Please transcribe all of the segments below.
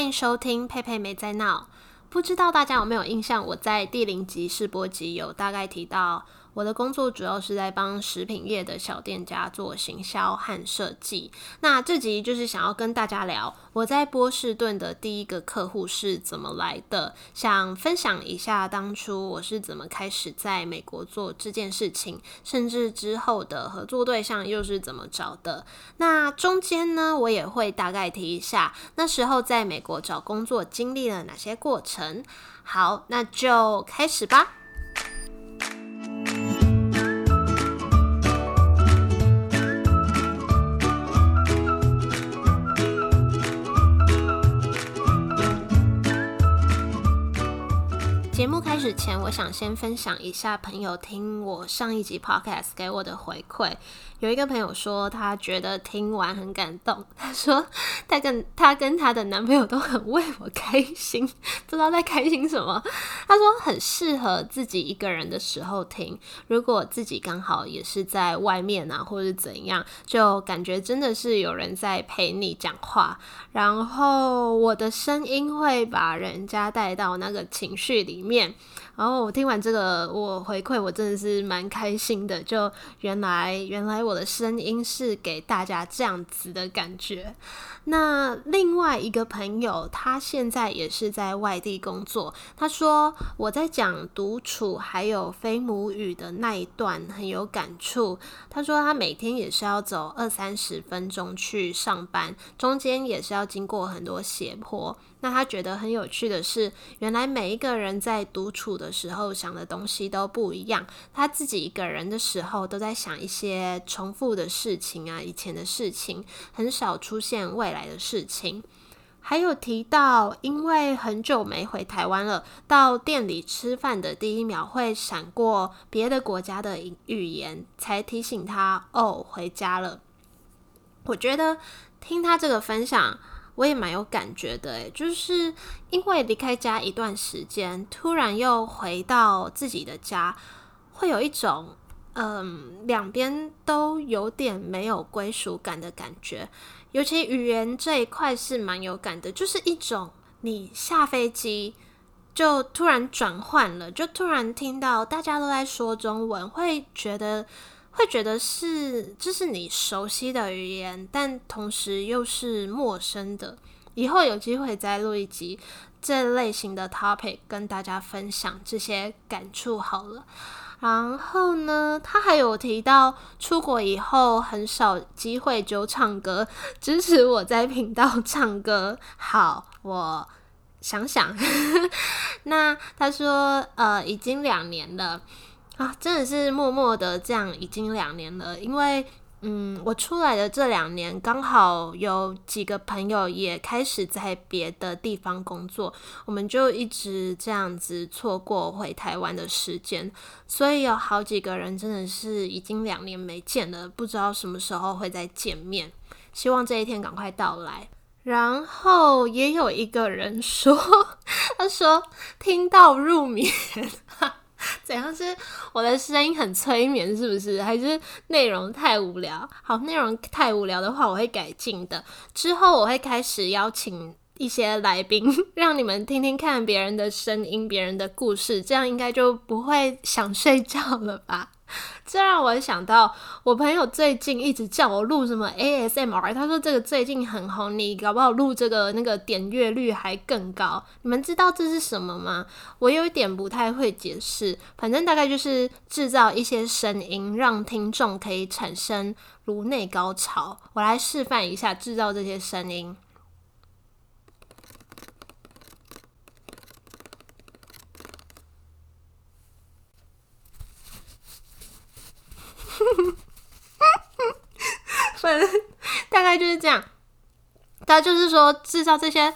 欢迎收听佩佩没在闹。不知道大家有没有印象？我在第零集试播集有大概提到。我的工作主要是在帮食品业的小店家做行销和设计。那这集就是想要跟大家聊我在波士顿的第一个客户是怎么来的，想分享一下当初我是怎么开始在美国做这件事情，甚至之后的合作对象又是怎么找的。那中间呢，我也会大概提一下那时候在美国找工作经历了哪些过程。好，那就开始吧。节目开始前，我想先分享一下朋友听我上一集 podcast 给我的回馈。有一个朋友说，他觉得听完很感动。他说，他跟他跟他的男朋友都很为我开心，不知道在开心什么。他说，很适合自己一个人的时候听。如果自己刚好也是在外面啊，或者怎样，就感觉真的是有人在陪你讲话。然后我的声音会把人家带到那个情绪里面。面然后我听完这个，我回馈我真的是蛮开心的。就原来原来我的声音是给大家这样子的感觉。那另外一个朋友，他现在也是在外地工作。他说我在讲独处还有非母语的那一段很有感触。他说他每天也是要走二三十分钟去上班，中间也是要经过很多斜坡。那他觉得很有趣的是，原来每一个人在独处的时候想的东西都不一样。他自己一个人的时候都在想一些重复的事情啊，以前的事情，很少出现未来的事情。还有提到，因为很久没回台湾了，到店里吃饭的第一秒会闪过别的国家的语言，才提醒他哦，回家了。我觉得听他这个分享。我也蛮有感觉的，诶，就是因为离开家一段时间，突然又回到自己的家，会有一种嗯，两边都有点没有归属感的感觉。尤其语言这一块是蛮有感的，就是一种你下飞机就突然转换了，就突然听到大家都在说中文，会觉得。会觉得是这是你熟悉的语言，但同时又是陌生的。以后有机会再录一集这类型的 topic，跟大家分享这些感触好了。然后呢，他还有提到出国以后很少机会就唱歌，支持我在频道唱歌。好，我想想。那他说，呃，已经两年了。啊，真的是默默的这样，已经两年了。因为，嗯，我出来的这两年，刚好有几个朋友也开始在别的地方工作，我们就一直这样子错过回台湾的时间。所以有好几个人真的是已经两年没见了，不知道什么时候会再见面。希望这一天赶快到来。然后也有一个人说，他说听到入眠。怎样是我的声音很催眠，是不是？还是内容太无聊？好，内容太无聊的话，我会改进的。之后我会开始邀请一些来宾，让你们听听看别人的声音、别人的故事，这样应该就不会想睡觉了吧。这让我想到，我朋友最近一直叫我录什么 ASMR，他说这个最近很红，你搞不好录这个那个点阅率还更高。你们知道这是什么吗？我有一点不太会解释，反正大概就是制造一些声音，让听众可以产生颅内高潮。我来示范一下制造这些声音。反正大概就是这样，他就是说制造这些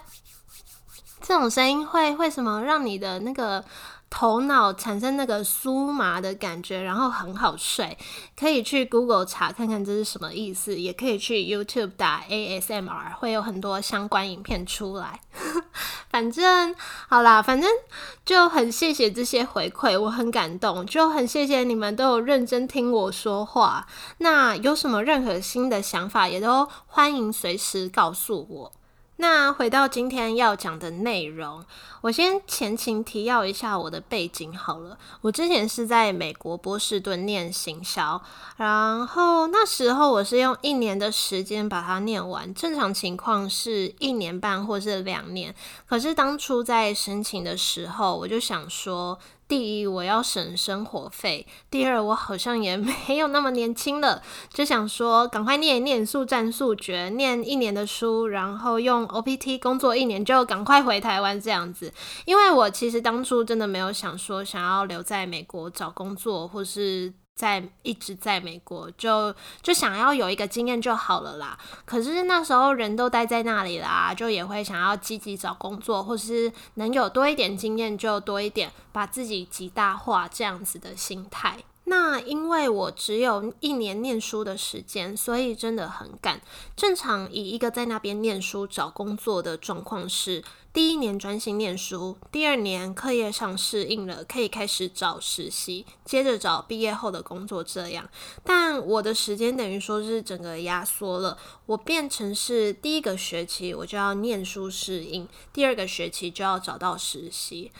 这种声音会会什么让你的那个。头脑产生那个酥麻的感觉，然后很好睡。可以去 Google 查看看这是什么意思，也可以去 YouTube 打 ASMR，会有很多相关影片出来。反正好啦，反正就很谢谢这些回馈，我很感动，就很谢谢你们都有认真听我说话。那有什么任何新的想法，也都欢迎随时告诉我。那回到今天要讲的内容，我先前情提要一下我的背景好了。我之前是在美国波士顿念行销，然后那时候我是用一年的时间把它念完，正常情况是一年半或是两年。可是当初在申请的时候，我就想说。第一，我要省生活费；第二，我好像也 没有那么年轻了，就想说赶快念念速战速决，念一年的书，然后用 OPT 工作一年，就赶快回台湾这样子。因为我其实当初真的没有想说想要留在美国找工作，或是。在一直在美国，就就想要有一个经验就好了啦。可是那时候人都待在那里啦，就也会想要积极找工作，或是能有多一点经验就多一点，把自己极大化这样子的心态。那因为我只有一年念书的时间，所以真的很赶。正常以一个在那边念书找工作的状况是。第一年专心念书，第二年课业上适应了，可以开始找实习，接着找毕业后的工作。这样，但我的时间等于说是整个压缩了，我变成是第一个学期我就要念书适应，第二个学期就要找到实习。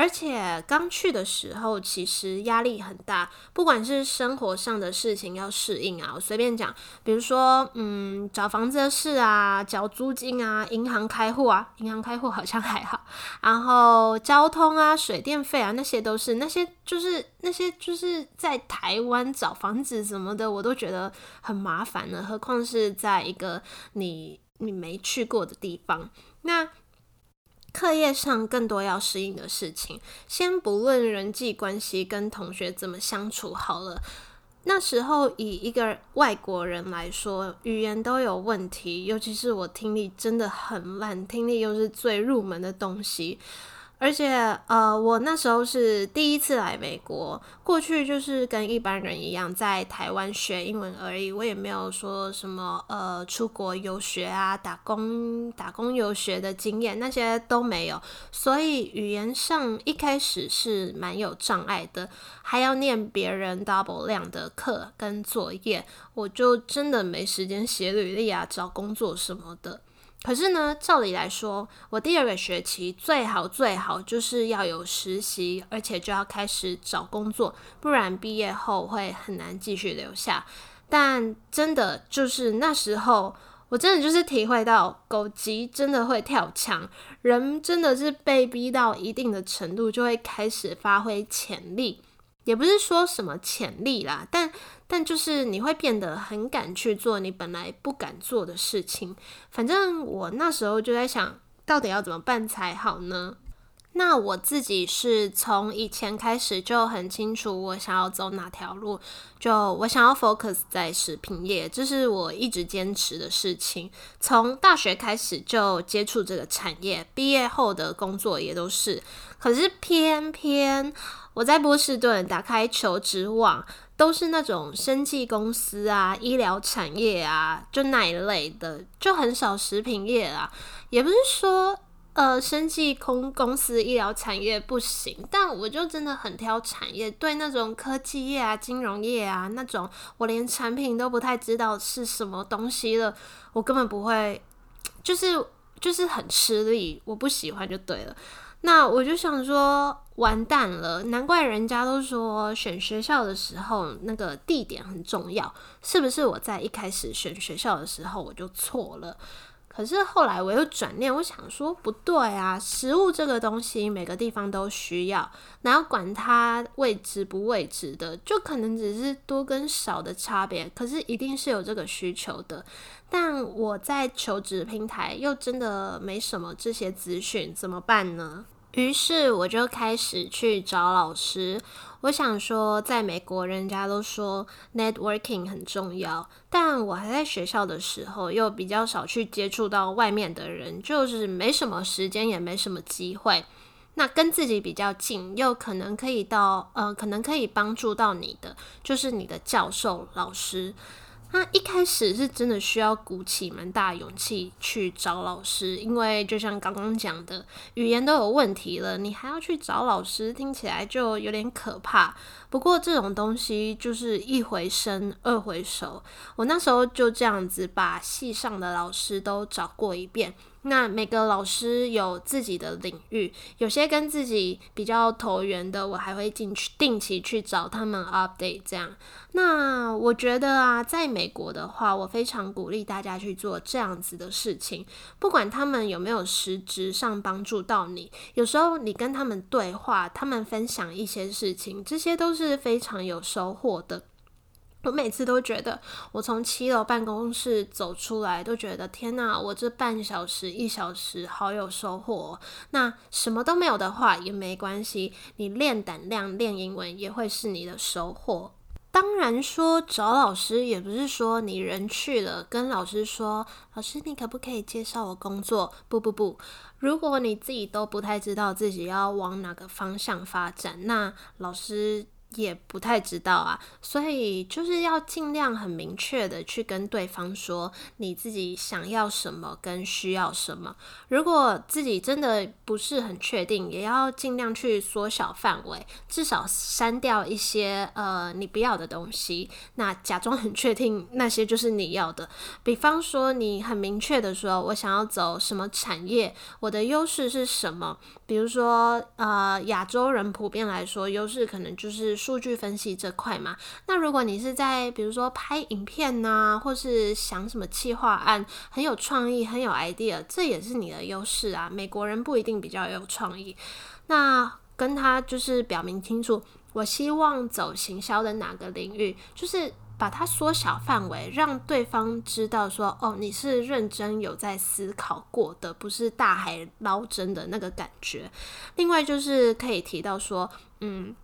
而且刚去的时候，其实压力很大，不管是生活上的事情要适应啊，我随便讲，比如说，嗯，找房子的事啊，缴租金啊，银行开户啊，银行开户好像还好，然后交通啊，水电费啊，那些都是那些就是那些就是在台湾找房子什么的，我都觉得很麻烦呢，何况是在一个你你没去过的地方，那。课业上更多要适应的事情，先不论人际关系跟同学怎么相处好了。那时候以一个外国人来说，语言都有问题，尤其是我听力真的很烂，听力又是最入门的东西。而且，呃，我那时候是第一次来美国，过去就是跟一般人一样在台湾学英文而已，我也没有说什么呃出国游学啊、打工、打工游学的经验，那些都没有，所以语言上一开始是蛮有障碍的，还要念别人 double 量的课跟作业，我就真的没时间写履历啊、找工作什么的。可是呢，照理来说，我第二个学期最好最好就是要有实习，而且就要开始找工作，不然毕业后会很难继续留下。但真的就是那时候，我真的就是体会到狗急真的会跳墙，人真的是被逼到一定的程度，就会开始发挥潜力。也不是说什么潜力啦，但但就是你会变得很敢去做你本来不敢做的事情。反正我那时候就在想，到底要怎么办才好呢？那我自己是从以前开始就很清楚我想要走哪条路，就我想要 focus 在食品业，这是我一直坚持的事情。从大学开始就接触这个产业，毕业后的工作也都是。可是偏偏我在波士顿打开求职网，都是那种生技公司啊、医疗产业啊，就那一类的，就很少食品业啊。也不是说呃生技空公司、医疗产业不行，但我就真的很挑产业，对那种科技业啊、金融业啊那种，我连产品都不太知道是什么东西了，我根本不会，就是就是很吃力，我不喜欢就对了。那我就想说，完蛋了！难怪人家都说选学校的时候那个地点很重要，是不是我在一开始选学校的时候我就错了？可是后来我又转念，我想说不对啊，食物这个东西每个地方都需要，哪要管它位置不位置的？就可能只是多跟少的差别，可是一定是有这个需求的。但我在求职平台又真的没什么这些资讯，怎么办呢？于是我就开始去找老师。我想说，在美国，人家都说 networking 很重要，但我还在学校的时候，又比较少去接触到外面的人，就是没什么时间，也没什么机会。那跟自己比较近，又可能可以到，呃，可能可以帮助到你的，就是你的教授老师。那一开始是真的需要鼓起蛮大勇气去找老师，因为就像刚刚讲的，语言都有问题了，你还要去找老师，听起来就有点可怕。不过这种东西就是一回生二回熟，我那时候就这样子把系上的老师都找过一遍。那每个老师有自己的领域，有些跟自己比较投缘的，我还会进去定期去找他们 update。这样，那我觉得啊，在美国的话，我非常鼓励大家去做这样子的事情，不管他们有没有实质上帮助到你。有时候你跟他们对话，他们分享一些事情，这些都是非常有收获的。我每次都觉得，我从七楼办公室走出来，都觉得天哪！我这半小时、一小时好有收获。那什么都没有的话也没关系，你练胆量、练英文也会是你的收获。当然说找老师也不是说你人去了，跟老师说：“老师，你可不可以介绍我工作？”不不不，如果你自己都不太知道自己要往哪个方向发展，那老师。也不太知道啊，所以就是要尽量很明确的去跟对方说你自己想要什么跟需要什么。如果自己真的不是很确定，也要尽量去缩小范围，至少删掉一些呃你不要的东西。那假装很确定那些就是你要的。比方说你很明确的说，我想要走什么产业，我的优势是什么？比如说呃亚洲人普遍来说，优势可能就是。数据分析这块嘛，那如果你是在比如说拍影片呐，或是想什么企划案，很有创意，很有 idea，这也是你的优势啊。美国人不一定比较有创意，那跟他就是表明清楚，我希望走行销的哪个领域，就是把它缩小范围，让对方知道说，哦，你是认真有在思考过的，不是大海捞针的那个感觉。另外就是可以提到说，嗯。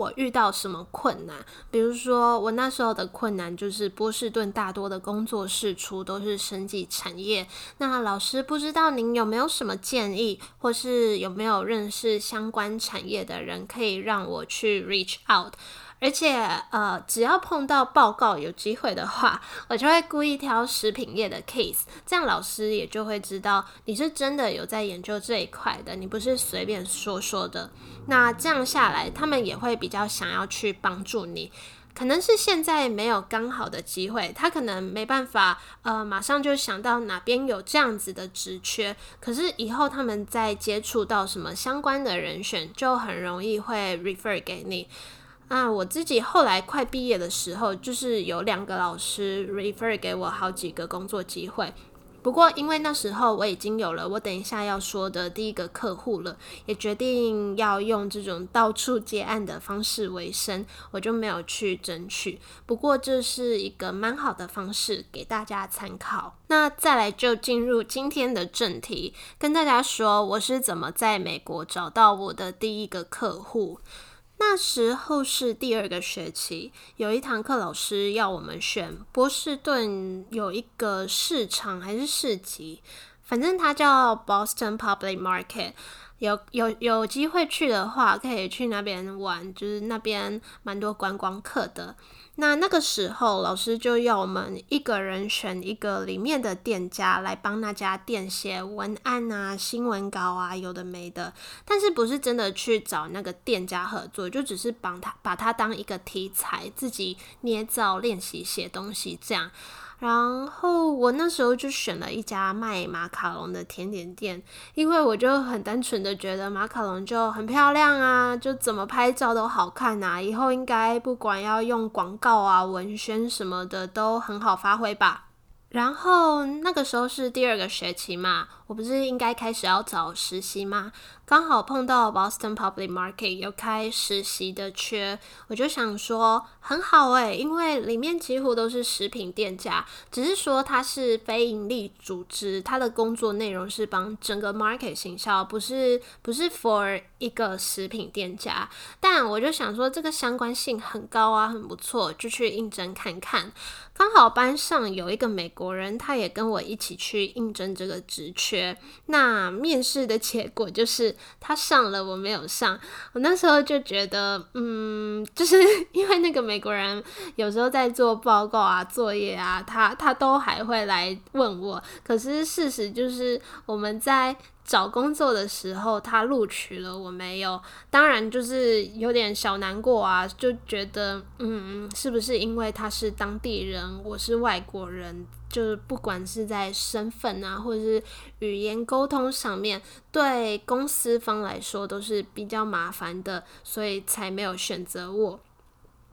我遇到什么困难？比如说，我那时候的困难就是波士顿大多的工作室出都是生计产业。那老师不知道您有没有什么建议，或是有没有认识相关产业的人，可以让我去 reach out。而且，呃，只要碰到报告有机会的话，我就会故意挑食品业的 case，这样老师也就会知道你是真的有在研究这一块的，你不是随便说说的。那这样下来，他们也会比较想要去帮助你。可能是现在没有刚好的机会，他可能没办法，呃，马上就想到哪边有这样子的职缺。可是以后他们在接触到什么相关的人选，就很容易会 refer 给你。那我自己后来快毕业的时候，就是有两个老师 refer 给我好几个工作机会。不过因为那时候我已经有了我等一下要说的第一个客户了，也决定要用这种到处接案的方式为生，我就没有去争取。不过这是一个蛮好的方式，给大家参考。那再来就进入今天的正题，跟大家说我是怎么在美国找到我的第一个客户。那时候是第二个学期，有一堂课，老师要我们选波士顿有一个市场还是市集，反正它叫 Boston Public Market。有有有机会去的话，可以去那边玩，就是那边蛮多观光客的。那那个时候，老师就要我们一个人选一个里面的店家来帮那家店写文案啊、新闻稿啊，有的没的。但是不是真的去找那个店家合作，就只是帮他把他当一个题材，自己捏造练习写东西这样。然后我那时候就选了一家卖马卡龙的甜点店，因为我就很单纯的觉得马卡龙就很漂亮啊，就怎么拍照都好看啊，以后应该不管要用广告啊、文宣什么的都很好发挥吧。然后那个时候是第二个学期嘛，我不是应该开始要找实习吗？刚好碰到 Boston Public Market 有开实习的缺，我就想说很好诶，因为里面几乎都是食品店家，只是说它是非营利组织，它的工作内容是帮整个 market 行销，不是不是 for 一个食品店家。但我就想说这个相关性很高啊，很不错，就去应征看看。刚好班上有一个美国人，他也跟我一起去应征这个职缺。那面试的结果就是他上了，我没有上。我那时候就觉得，嗯，就是 因为那个美国人有时候在做报告啊、作业啊，他他都还会来问我。可是事实就是我们在。找工作的时候他录取了我没有，当然就是有点小难过啊，就觉得嗯，是不是因为他是当地人，我是外国人，就是不管是在身份啊，或者是语言沟通上面，对公司方来说都是比较麻烦的，所以才没有选择我。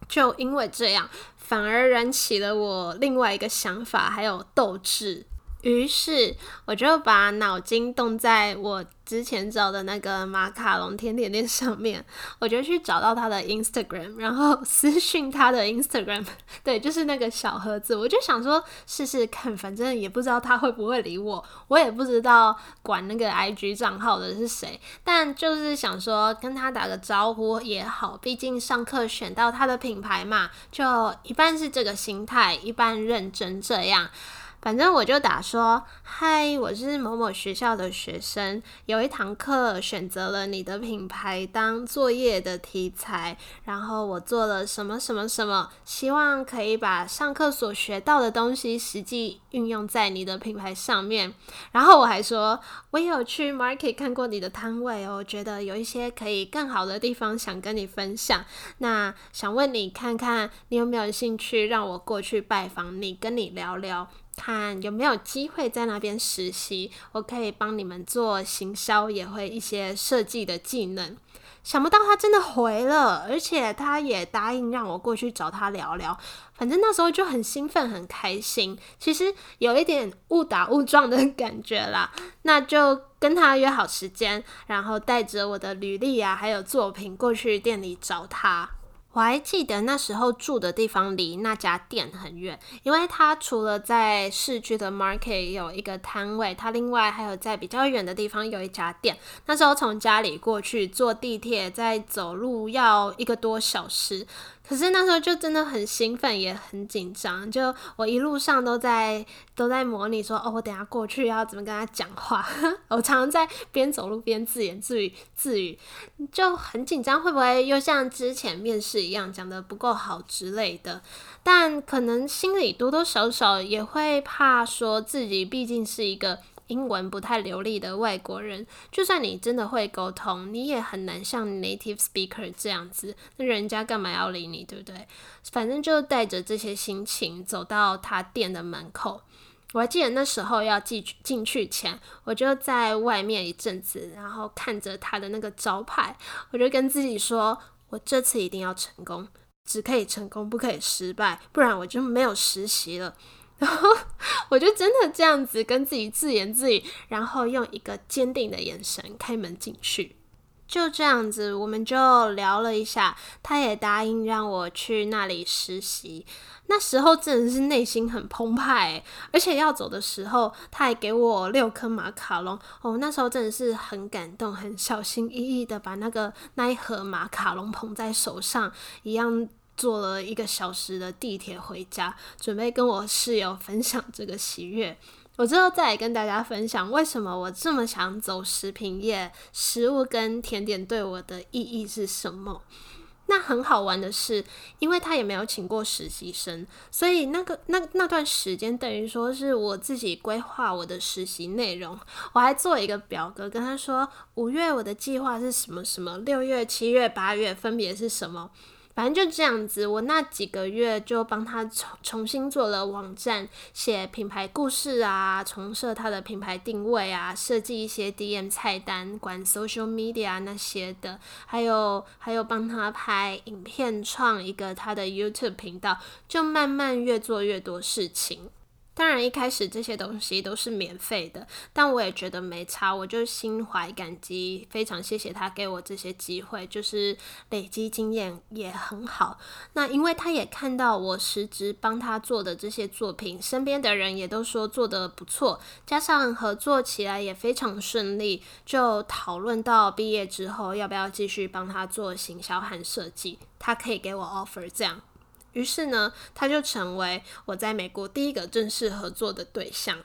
就因为这样，反而燃起了我另外一个想法，还有斗志。于是我就把脑筋动在我之前找的那个马卡龙甜点店上面，我就去找到他的 Instagram，然后私讯他的 Instagram，对，就是那个小盒子，我就想说试试看，反正也不知道他会不会理我，我也不知道管那个 IG 账号的是谁，但就是想说跟他打个招呼也好，毕竟上课选到他的品牌嘛，就一半是这个心态，一半认真这样。反正我就打说，嗨，我是某某学校的学生，有一堂课选择了你的品牌当作业的题材，然后我做了什么什么什么，希望可以把上课所学到的东西实际运用在你的品牌上面。然后我还说，我有去 market 看过你的摊位哦，觉得有一些可以更好的地方想跟你分享。那想问你看看，你有没有兴趣让我过去拜访你，跟你聊聊？看有没有机会在那边实习，我可以帮你们做行销，也会一些设计的技能。想不到他真的回了，而且他也答应让我过去找他聊聊。反正那时候就很兴奋，很开心。其实有一点误打误撞的感觉啦，那就跟他约好时间，然后带着我的履历啊，还有作品过去店里找他。我还记得那时候住的地方离那家店很远，因为他除了在市区的 market 有一个摊位，他另外还有在比较远的地方有一家店。那时候从家里过去坐地铁再走路要一个多小时。可是那时候就真的很兴奋，也很紧张。就我一路上都在都在模拟说，哦，我等下过去要怎么跟他讲话。我常常在边走路边自言自语自语，就很紧张，会不会又像之前面试一样讲的不够好之类的？但可能心里多多少少也会怕，说自己毕竟是一个。英文不太流利的外国人，就算你真的会沟通，你也很难像 native speaker 这样子。那人家干嘛要理你，对不对？反正就带着这些心情走到他店的门口。我还记得那时候要进进去前，我就在外面一阵子，然后看着他的那个招牌，我就跟自己说：我这次一定要成功，只可以成功，不可以失败，不然我就没有实习了。然后我就真的这样子跟自己自言自语，然后用一个坚定的眼神开门进去。就这样子，我们就聊了一下，他也答应让我去那里实习。那时候真的是内心很澎湃，而且要走的时候，他还给我六颗马卡龙。哦，那时候真的是很感动，很小心翼翼的把那个那一盒马卡龙捧在手上，一样。坐了一个小时的地铁回家，准备跟我室友分享这个喜悦。我之后再来跟大家分享为什么我这么想走食品业，食物跟甜点对我的意义是什么。那很好玩的是，因为他也没有请过实习生，所以那个那那段时间等于说是我自己规划我的实习内容。我还做一个表格，跟他说五月我的计划是什么什么，六月、七月、八月分别是什么。反正就这样子，我那几个月就帮他重重新做了网站，写品牌故事啊，重设他的品牌定位啊，设计一些 DM 菜单，管 social media 那些的，还有还有帮他拍影片，创一个他的 YouTube 频道，就慢慢越做越多事情。当然，一开始这些东西都是免费的，但我也觉得没差，我就心怀感激，非常谢谢他给我这些机会，就是累积经验也很好。那因为他也看到我实职帮他做的这些作品，身边的人也都说做的不错，加上合作起来也非常顺利，就讨论到毕业之后要不要继续帮他做行销和设计，他可以给我 offer 这样。于是呢，他就成为我在美国第一个正式合作的对象。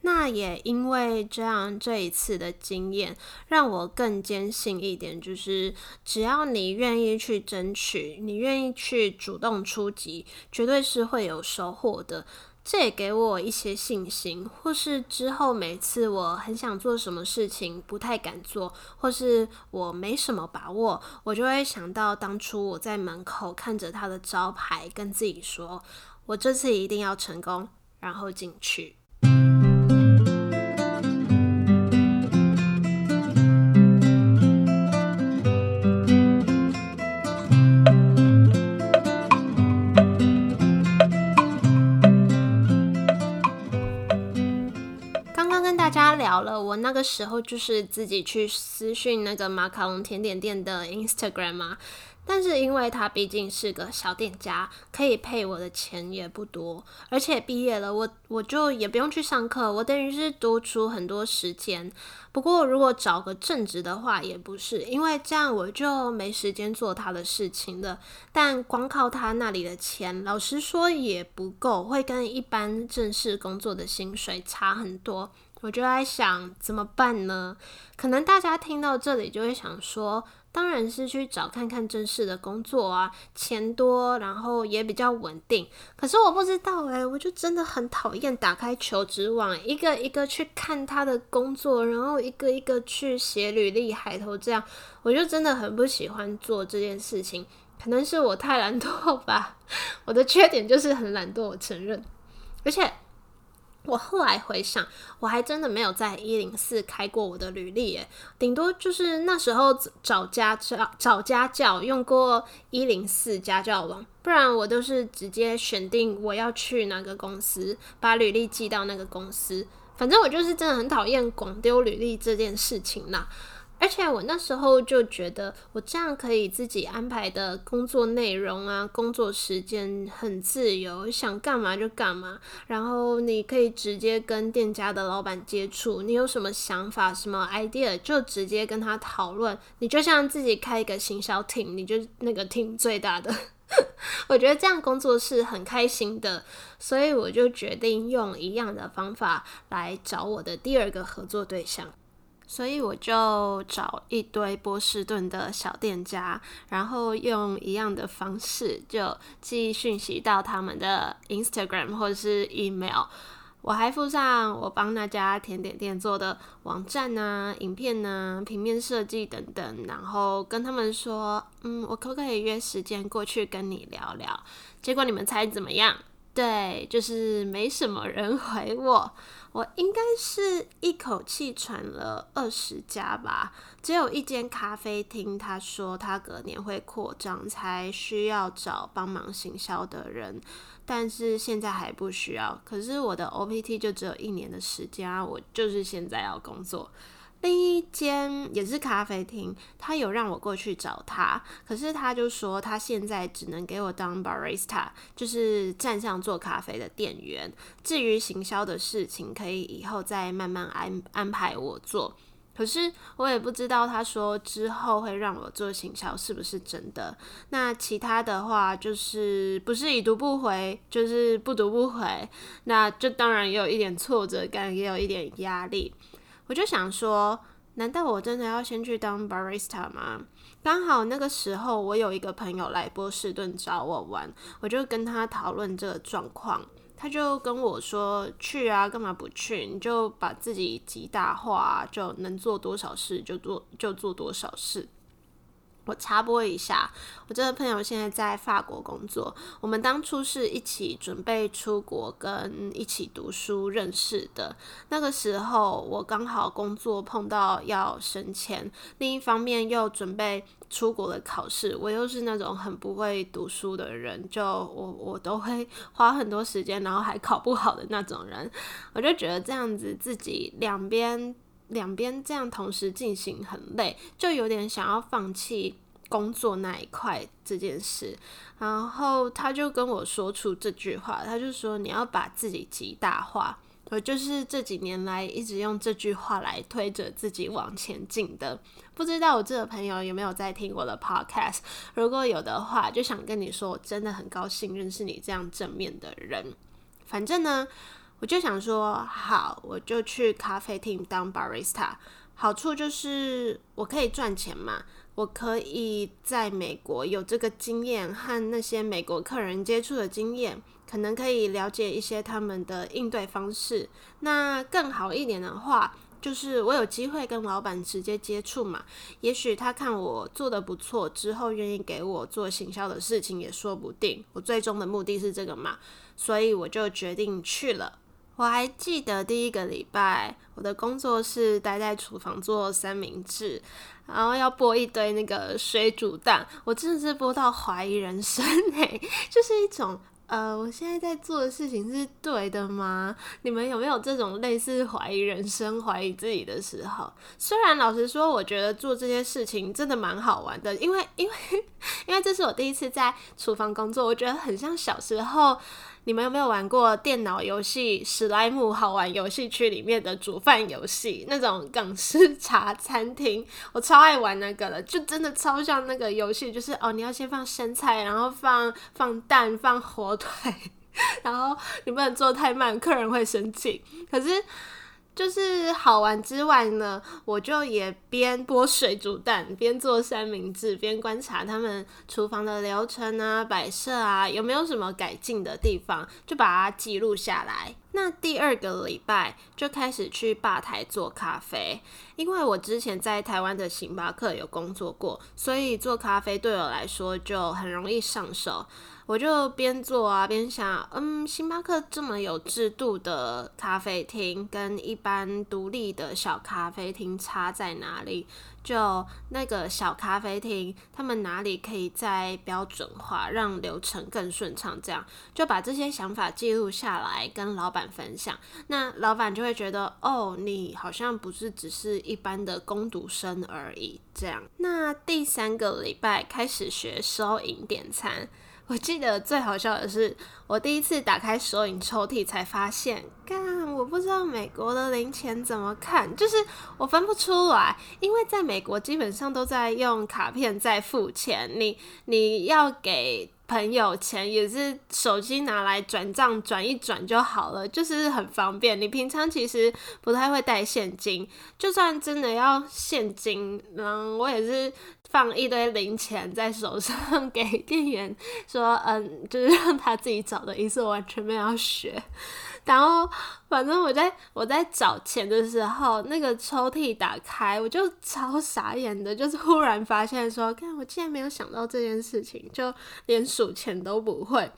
那也因为这样，这一次的经验让我更坚信一点，就是只要你愿意去争取，你愿意去主动出击，绝对是会有收获的。这也给我一些信心，或是之后每次我很想做什么事情不太敢做，或是我没什么把握，我就会想到当初我在门口看着他的招牌，跟自己说：“我这次一定要成功。”然后进去。聊了，我那个时候就是自己去私讯那个马卡龙甜点店的 Instagram 嘛，但是因为他毕竟是个小店家，可以配我的钱也不多，而且毕业了，我我就也不用去上课，我等于是多出很多时间。不过如果找个正职的话，也不是，因为这样我就没时间做他的事情了。但光靠他那里的钱，老实说也不够，会跟一般正式工作的薪水差很多。我就在想怎么办呢？可能大家听到这里就会想说，当然是去找看看正式的工作啊，钱多，然后也比较稳定。可是我不知道诶，我就真的很讨厌打开求职网，一个一个去看他的工作，然后一个一个去写履历、海投，这样我就真的很不喜欢做这件事情。可能是我太懒惰吧，我的缺点就是很懒惰，我承认，而且。我后来回想，我还真的没有在一零四开过我的履历，诶，顶多就是那时候找家教找家教用过一零四家教网，不然我都是直接选定我要去哪个公司，把履历寄到那个公司。反正我就是真的很讨厌广丢履历这件事情啦。而且我那时候就觉得，我这样可以自己安排的工作内容啊，工作时间很自由，想干嘛就干嘛。然后你可以直接跟店家的老板接触，你有什么想法、什么 idea，就直接跟他讨论。你就像自己开一个行销 team，你就那个艇最大的。我觉得这样工作是很开心的，所以我就决定用一样的方法来找我的第二个合作对象。所以我就找一堆波士顿的小店家，然后用一样的方式就寄讯息到他们的 Instagram 或者是 email。我还附上我帮那家甜点店做的网站啊、影片啊、平面设计等等，然后跟他们说：“嗯，我可不可以约时间过去跟你聊聊？”结果你们猜怎么样？对，就是没什么人回我。我应该是一口气传了二十家吧，只有一间咖啡厅，他说他隔年会扩张，才需要找帮忙行销的人，但是现在还不需要。可是我的 OPT 就只有一年的时间啊，我就是现在要工作。另一间也是咖啡厅，他有让我过去找他，可是他就说他现在只能给我当 barista，就是站上做咖啡的店员。至于行销的事情，可以以后再慢慢安安排我做。可是我也不知道他说之后会让我做行销是不是真的。那其他的话就是不是已读不回，就是不读不回，那就当然也有一点挫折感，也有一点压力。我就想说，难道我真的要先去当 barista 吗？刚好那个时候，我有一个朋友来波士顿找我玩，我就跟他讨论这个状况，他就跟我说：“去啊，干嘛不去？你就把自己极大化，就能做多少事就做，就做多少事。”我插播一下，我这个朋友现在在法国工作。我们当初是一起准备出国跟一起读书认识的。那个时候我刚好工作碰到要升迁，另一方面又准备出国的考试。我又是那种很不会读书的人，就我我都会花很多时间，然后还考不好的那种人。我就觉得这样子自己两边。两边这样同时进行很累，就有点想要放弃工作那一块这件事。然后他就跟我说出这句话，他就说你要把自己极大化。我就是这几年来一直用这句话来推着自己往前进的。不知道我这个朋友有没有在听我的 podcast？如果有的话，就想跟你说，我真的很高兴认识你这样正面的人。反正呢。我就想说，好，我就去咖啡厅当 barista。好处就是我可以赚钱嘛，我可以在美国有这个经验和那些美国客人接触的经验，可能可以了解一些他们的应对方式。那更好一点的话，就是我有机会跟老板直接接触嘛，也许他看我做的不错，之后愿意给我做行销的事情也说不定。我最终的目的是这个嘛，所以我就决定去了。我还记得第一个礼拜，我的工作是待在厨房做三明治，然后要剥一堆那个水煮蛋，我真的是剥到怀疑人生诶，就是一种呃，我现在在做的事情是对的吗？你们有没有这种类似怀疑人生、怀疑自己的时候？虽然老实说，我觉得做这些事情真的蛮好玩的，因为因为 因为这是我第一次在厨房工作，我觉得很像小时候。你们有没有玩过电脑游戏《史莱姆好玩游戏区》里面的煮饭游戏？那种港式茶餐厅，我超爱玩那个了，就真的超像那个游戏，就是哦，你要先放生菜，然后放放蛋，放火腿，然后你不能做太慢，客人会生气。可是。就是好玩之外呢，我就也边剥水煮蛋，边做三明治，边观察他们厨房的流程啊、摆设啊，有没有什么改进的地方，就把它记录下来。那第二个礼拜就开始去吧台做咖啡，因为我之前在台湾的星巴克有工作过，所以做咖啡对我来说就很容易上手。我就边做啊边想，嗯，星巴克这么有制度的咖啡厅，跟一般独立的小咖啡厅差在哪里？就那个小咖啡厅，他们哪里可以再标准化，让流程更顺畅？这样就把这些想法记录下来，跟老板分享。那老板就会觉得，哦，你好像不是只是一般的工读生而已。这样，那第三个礼拜开始学收银点餐。我记得最好笑的是，我第一次打开手影抽屉，才发现，干，我不知道美国的零钱怎么看，就是我分不出来，因为在美国基本上都在用卡片在付钱，你你要给。朋友钱也是手机拿来转账转一转就好了，就是很方便。你平常其实不太会带现金，就算真的要现金，嗯，我也是放一堆零钱在手上给店员说，嗯，就是让他自己找的意思，完全没有学。然后，反正我在我在找钱的时候，那个抽屉打开，我就超傻眼的，就是忽然发现说，看我竟然没有想到这件事情，就连数钱都不会。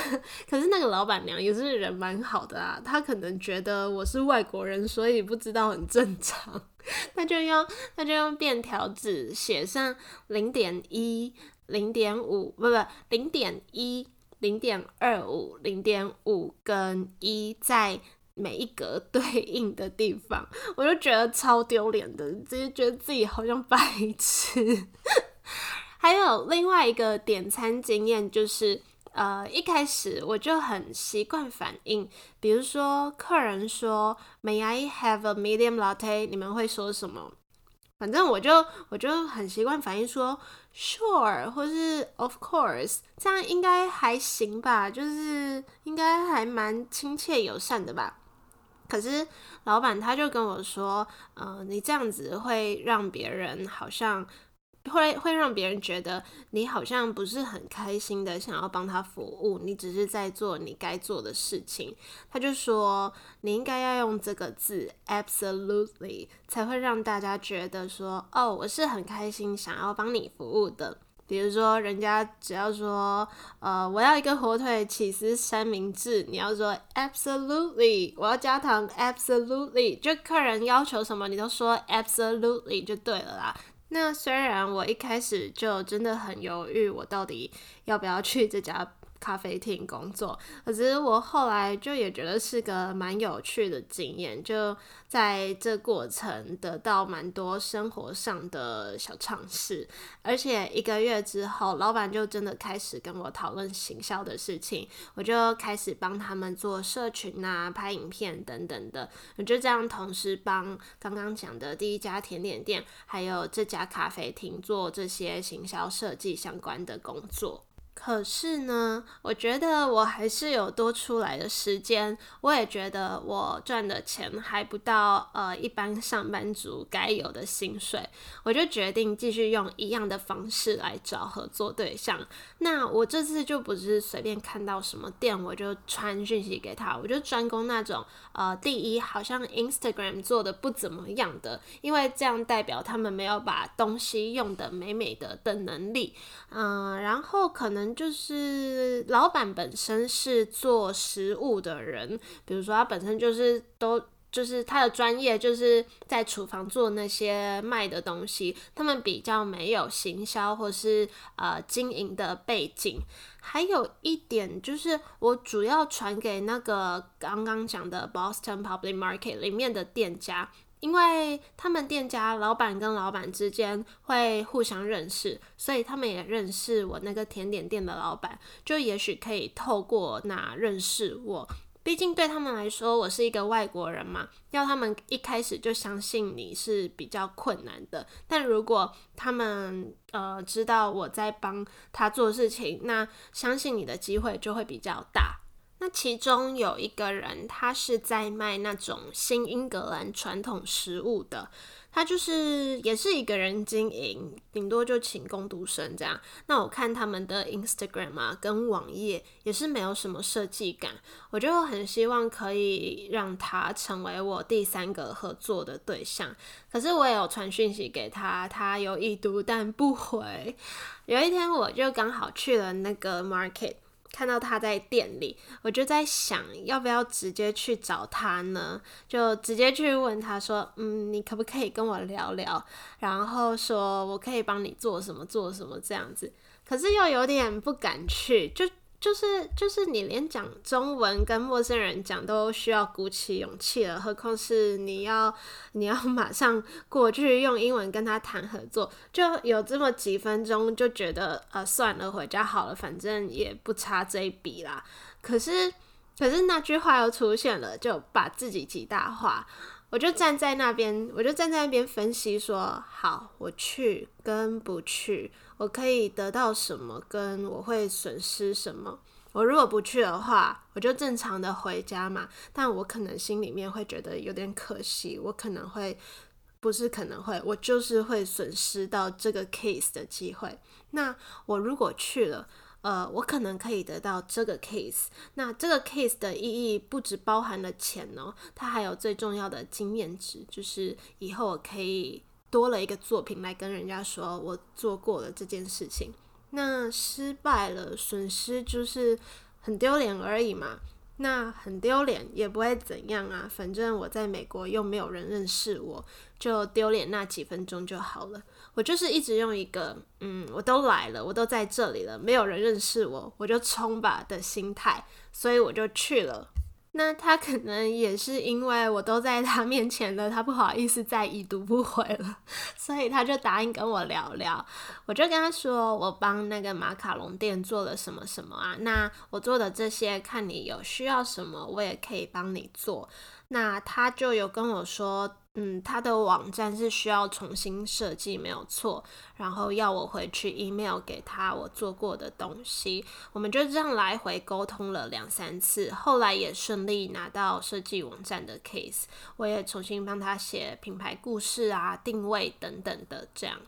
可是那个老板娘也是人蛮好的啊，她可能觉得我是外国人，所以不知道很正常，她就用她就用便条纸写上零点一、零点五，不不零点一。零点二五、零点五跟一在每一格对应的地方，我就觉得超丢脸的，直接觉得自己好像白痴。还有另外一个点餐经验，就是呃一开始我就很习惯反应，比如说客人说 “May I have a medium latte？” 你们会说什么？反正我就我就很习惯反应说 sure 或是 of course，这样应该还行吧，就是应该还蛮亲切友善的吧。可是老板他就跟我说，呃，你这样子会让别人好像。会会让别人觉得你好像不是很开心的，想要帮他服务，你只是在做你该做的事情。他就说你应该要用这个字 absolutely 才会让大家觉得说哦，我是很开心想要帮你服务的。比如说人家只要说呃我要一个火腿起司三明治，你要说 absolutely，我要加糖 absolutely，就客人要求什么你都说 absolutely 就对了啦。那虽然我一开始就真的很犹豫，我到底要不要去这家。咖啡厅工作，可是我后来就也觉得是个蛮有趣的经验，就在这过程得到蛮多生活上的小尝试，而且一个月之后，老板就真的开始跟我讨论行销的事情，我就开始帮他们做社群啊、拍影片等等的，我就这样同时帮刚刚讲的第一家甜点店，还有这家咖啡厅做这些行销设计相关的工作。可是呢，我觉得我还是有多出来的时间，我也觉得我赚的钱还不到呃一般上班族该有的薪水，我就决定继续用一样的方式来找合作对象。那我这次就不是随便看到什么店我就传讯息给他，我就专攻那种呃第一好像 Instagram 做的不怎么样的，因为这样代表他们没有把东西用的美美的的能力，嗯，然后可能。就是老板本身是做食物的人，比如说他本身就是都就是他的专业就是在厨房做那些卖的东西，他们比较没有行销或是呃经营的背景。还有一点就是我主要传给那个刚刚讲的 Boston Public Market 里面的店家。因为他们店家老板跟老板之间会互相认识，所以他们也认识我那个甜点店的老板，就也许可以透过那认识我。毕竟对他们来说，我是一个外国人嘛，要他们一开始就相信你是比较困难的。但如果他们呃知道我在帮他做事情，那相信你的机会就会比较大。那其中有一个人，他是在卖那种新英格兰传统食物的，他就是也是一个人经营，顶多就请工读生这样。那我看他们的 Instagram 啊，跟网页也是没有什么设计感，我就很希望可以让他成为我第三个合作的对象。可是我也有传讯息给他，他有意读但不回。有一天我就刚好去了那个 market。看到他在店里，我就在想，要不要直接去找他呢？就直接去问他说：“嗯，你可不可以跟我聊聊？然后说我可以帮你做什么，做什么这样子。”可是又有点不敢去，就。就是就是你连讲中文跟陌生人讲都需要鼓起勇气了，何况是你要你要马上过去用英文跟他谈合作，就有这么几分钟就觉得呃算了，回家好了，反正也不差这一笔啦。可是可是那句话又出现了，就把自己极大化。我就站在那边，我就站在那边分析说：好，我去跟不去，我可以得到什么，跟我会损失什么。我如果不去的话，我就正常的回家嘛。但我可能心里面会觉得有点可惜，我可能会不是可能会，我就是会损失到这个 case 的机会。那我如果去了。呃，我可能可以得到这个 case，那这个 case 的意义不只包含了钱哦，它还有最重要的经验值，就是以后我可以多了一个作品来跟人家说我做过了这件事情。那失败了，损失就是很丢脸而已嘛。那很丢脸也不会怎样啊，反正我在美国又没有人认识我，就丢脸那几分钟就好了。我就是一直用一个嗯，我都来了，我都在这里了，没有人认识我，我就冲吧的心态，所以我就去了。那他可能也是因为我都在他面前了，他不好意思再已读不回了，所以他就答应跟我聊聊。我就跟他说，我帮那个马卡龙店做了什么什么啊？那我做的这些，看你有需要什么，我也可以帮你做。那他就有跟我说。嗯，他的网站是需要重新设计，没有错。然后要我回去 email 给他我做过的东西，我们就这样来回沟通了两三次，后来也顺利拿到设计网站的 case，我也重新帮他写品牌故事啊、定位等等的这样。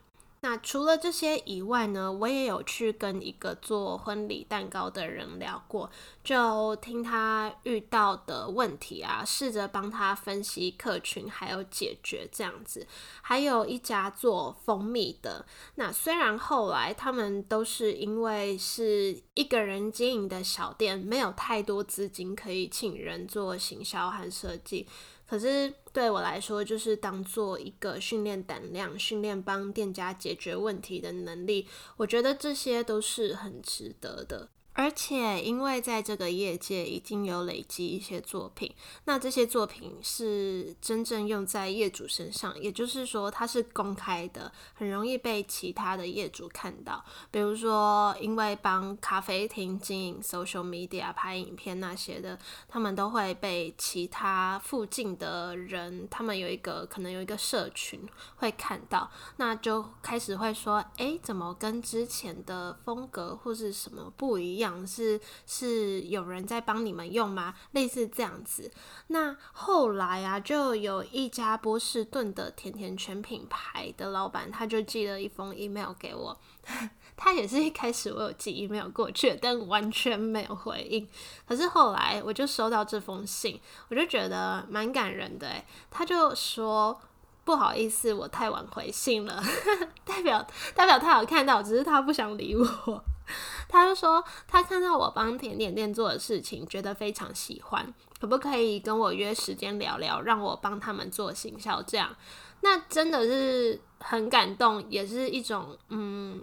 那除了这些以外呢，我也有去跟一个做婚礼蛋糕的人聊过，就听他遇到的问题啊，试着帮他分析客群，还有解决这样子。还有一家做蜂蜜的，那虽然后来他们都是因为是一个人经营的小店，没有太多资金可以请人做行销和设计。可是对我来说，就是当做一个训练胆量、训练帮店家解决问题的能力，我觉得这些都是很值得的。而且，因为在这个业界已经有累积一些作品，那这些作品是真正用在业主身上，也就是说，它是公开的，很容易被其他的业主看到。比如说，因为帮咖啡厅经营 social media、拍影片那些的，他们都会被其他附近的人，他们有一个可能有一个社群会看到，那就开始会说：“诶，怎么跟之前的风格或是什么不一样？”讲是是有人在帮你们用吗？类似这样子。那后来啊，就有一家波士顿的甜甜圈品牌的老板，他就寄了一封 email 给我。他也是一开始我有寄 email 过去，但完全没有回应。可是后来我就收到这封信，我就觉得蛮感人的。他就说不好意思，我太晚回信了，代表代表他有看到，只是他不想理我。他就说，他看到我帮甜点店做的事情，觉得非常喜欢，可不可以跟我约时间聊聊，让我帮他们做行销？这样，那真的是很感动，也是一种嗯，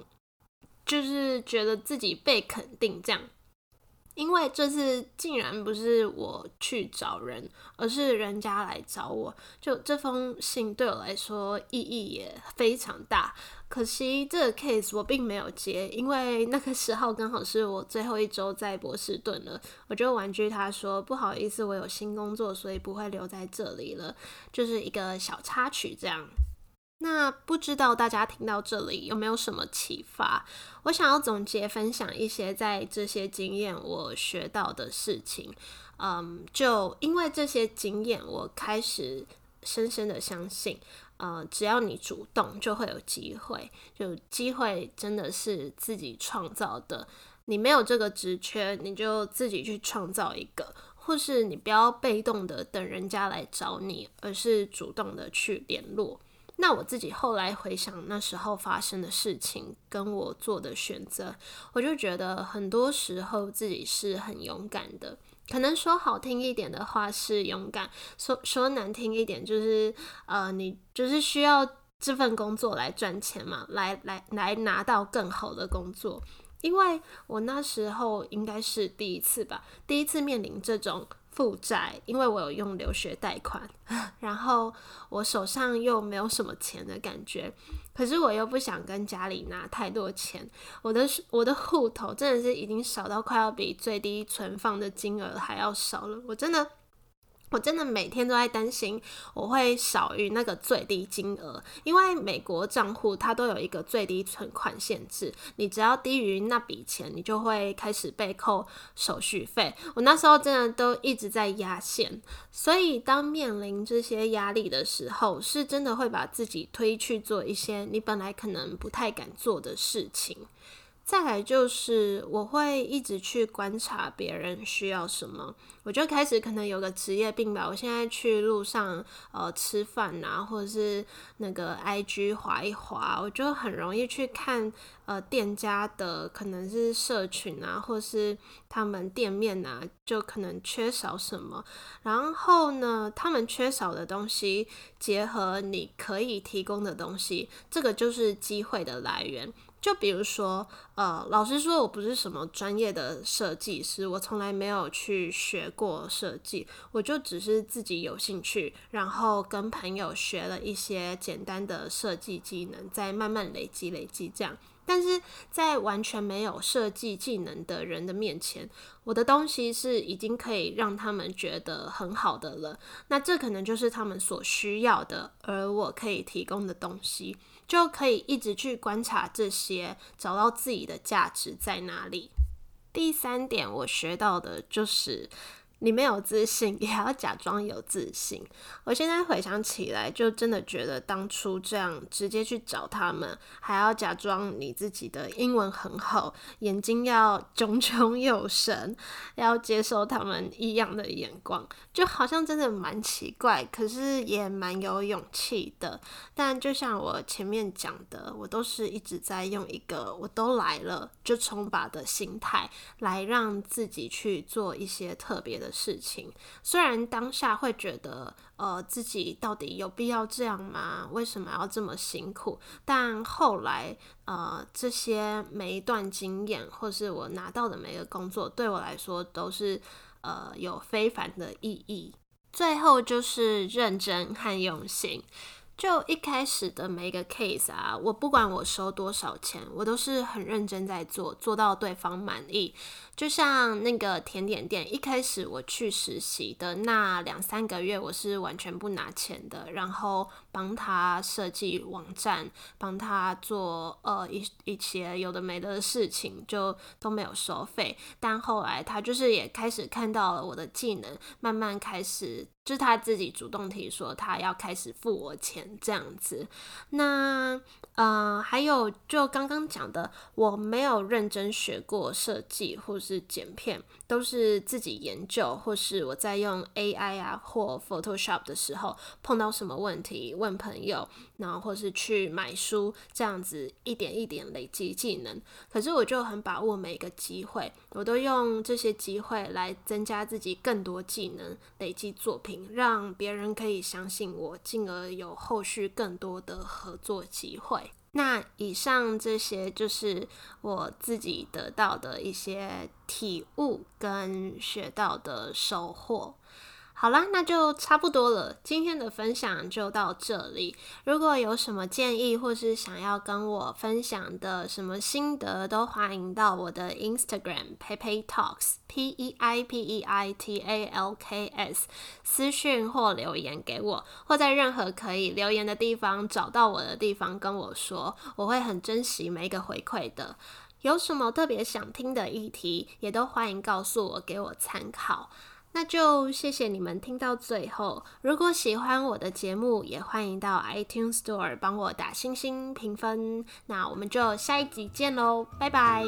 就是觉得自己被肯定这样。因为这次竟然不是我去找人，而是人家来找我。就这封信对我来说意义也非常大。可惜这个 case 我并没有接，因为那个时候刚好是我最后一周在波士顿了。我就婉拒他说不好意思，我有新工作，所以不会留在这里了。就是一个小插曲这样。那不知道大家听到这里有没有什么启发？我想要总结分享一些在这些经验我学到的事情。嗯，就因为这些经验，我开始深深的相信，呃，只要你主动，就会有机会。就机会真的是自己创造的，你没有这个职缺，你就自己去创造一个，或是你不要被动的等人家来找你，而是主动的去联络。那我自己后来回想那时候发生的事情，跟我做的选择，我就觉得很多时候自己是很勇敢的。可能说好听一点的话是勇敢，说说难听一点就是呃，你就是需要这份工作来赚钱嘛，来来来拿到更好的工作。因为我那时候应该是第一次吧，第一次面临这种。负债，因为我有用留学贷款，然后我手上又没有什么钱的感觉，可是我又不想跟家里拿太多钱，我的我的户头真的是已经少到快要比最低存放的金额还要少了，我真的。我真的每天都在担心我会少于那个最低金额，因为美国账户它都有一个最低存款限制，你只要低于那笔钱，你就会开始被扣手续费。我那时候真的都一直在压线，所以当面临这些压力的时候，是真的会把自己推去做一些你本来可能不太敢做的事情。再来就是我会一直去观察别人需要什么，我就开始可能有个职业病吧。我现在去路上呃吃饭啊，或者是那个 I G 划一划，我就很容易去看呃店家的可能是社群啊，或是他们店面啊，就可能缺少什么。然后呢，他们缺少的东西结合你可以提供的东西，这个就是机会的来源。就比如说，呃，老实说，我不是什么专业的设计师，我从来没有去学过设计，我就只是自己有兴趣，然后跟朋友学了一些简单的设计技能，再慢慢累积累积这样。但是在完全没有设计技能的人的面前，我的东西是已经可以让他们觉得很好的了。那这可能就是他们所需要的，而我可以提供的东西。就可以一直去观察这些，找到自己的价值在哪里。第三点，我学到的就是。你没有自信，也要假装有自信。我现在回想起来，就真的觉得当初这样直接去找他们，还要假装你自己的英文很好，眼睛要炯炯有神，要接受他们异样的眼光，就好像真的蛮奇怪，可是也蛮有勇气的。但就像我前面讲的，我都是一直在用一个“我都来了就冲吧”的心态，来让自己去做一些特别的。事情。虽然当下会觉得，呃，自己到底有必要这样吗？为什么要这么辛苦？但后来，呃，这些每一段经验，或是我拿到的每一个工作，对我来说都是呃有非凡的意义。最后就是认真和用心。就一开始的每一个 case 啊，我不管我收多少钱，我都是很认真在做，做到对方满意。就像那个甜点店，一开始我去实习的那两三个月，我是完全不拿钱的，然后帮他设计网站，帮他做呃一一些有的没的事情，就都没有收费。但后来他就是也开始看到了我的技能，慢慢开始就是他自己主动提说他要开始付我钱这样子。那呃还有就刚刚讲的，我没有认真学过设计或是。是剪片都是自己研究，或是我在用 AI 啊或 Photoshop 的时候碰到什么问题问朋友，然后或是去买书，这样子一点一点累积技能。可是我就很把握每一个机会，我都用这些机会来增加自己更多技能，累积作品，让别人可以相信我，进而有后续更多的合作机会。那以上这些就是我自己得到的一些体悟跟学到的收获。好啦，那就差不多了。今天的分享就到这里。如果有什么建议，或是想要跟我分享的什么心得，都欢迎到我的 Instagram Pepe Talks P E I P E I T A L K S 私讯或留言给我，或在任何可以留言的地方找到我的地方跟我说，我会很珍惜每一个回馈的。有什么特别想听的议题，也都欢迎告诉我，给我参考。那就谢谢你们听到最后。如果喜欢我的节目，也欢迎到 iTunes Store 帮我打星星评分。那我们就下一集见喽，拜拜。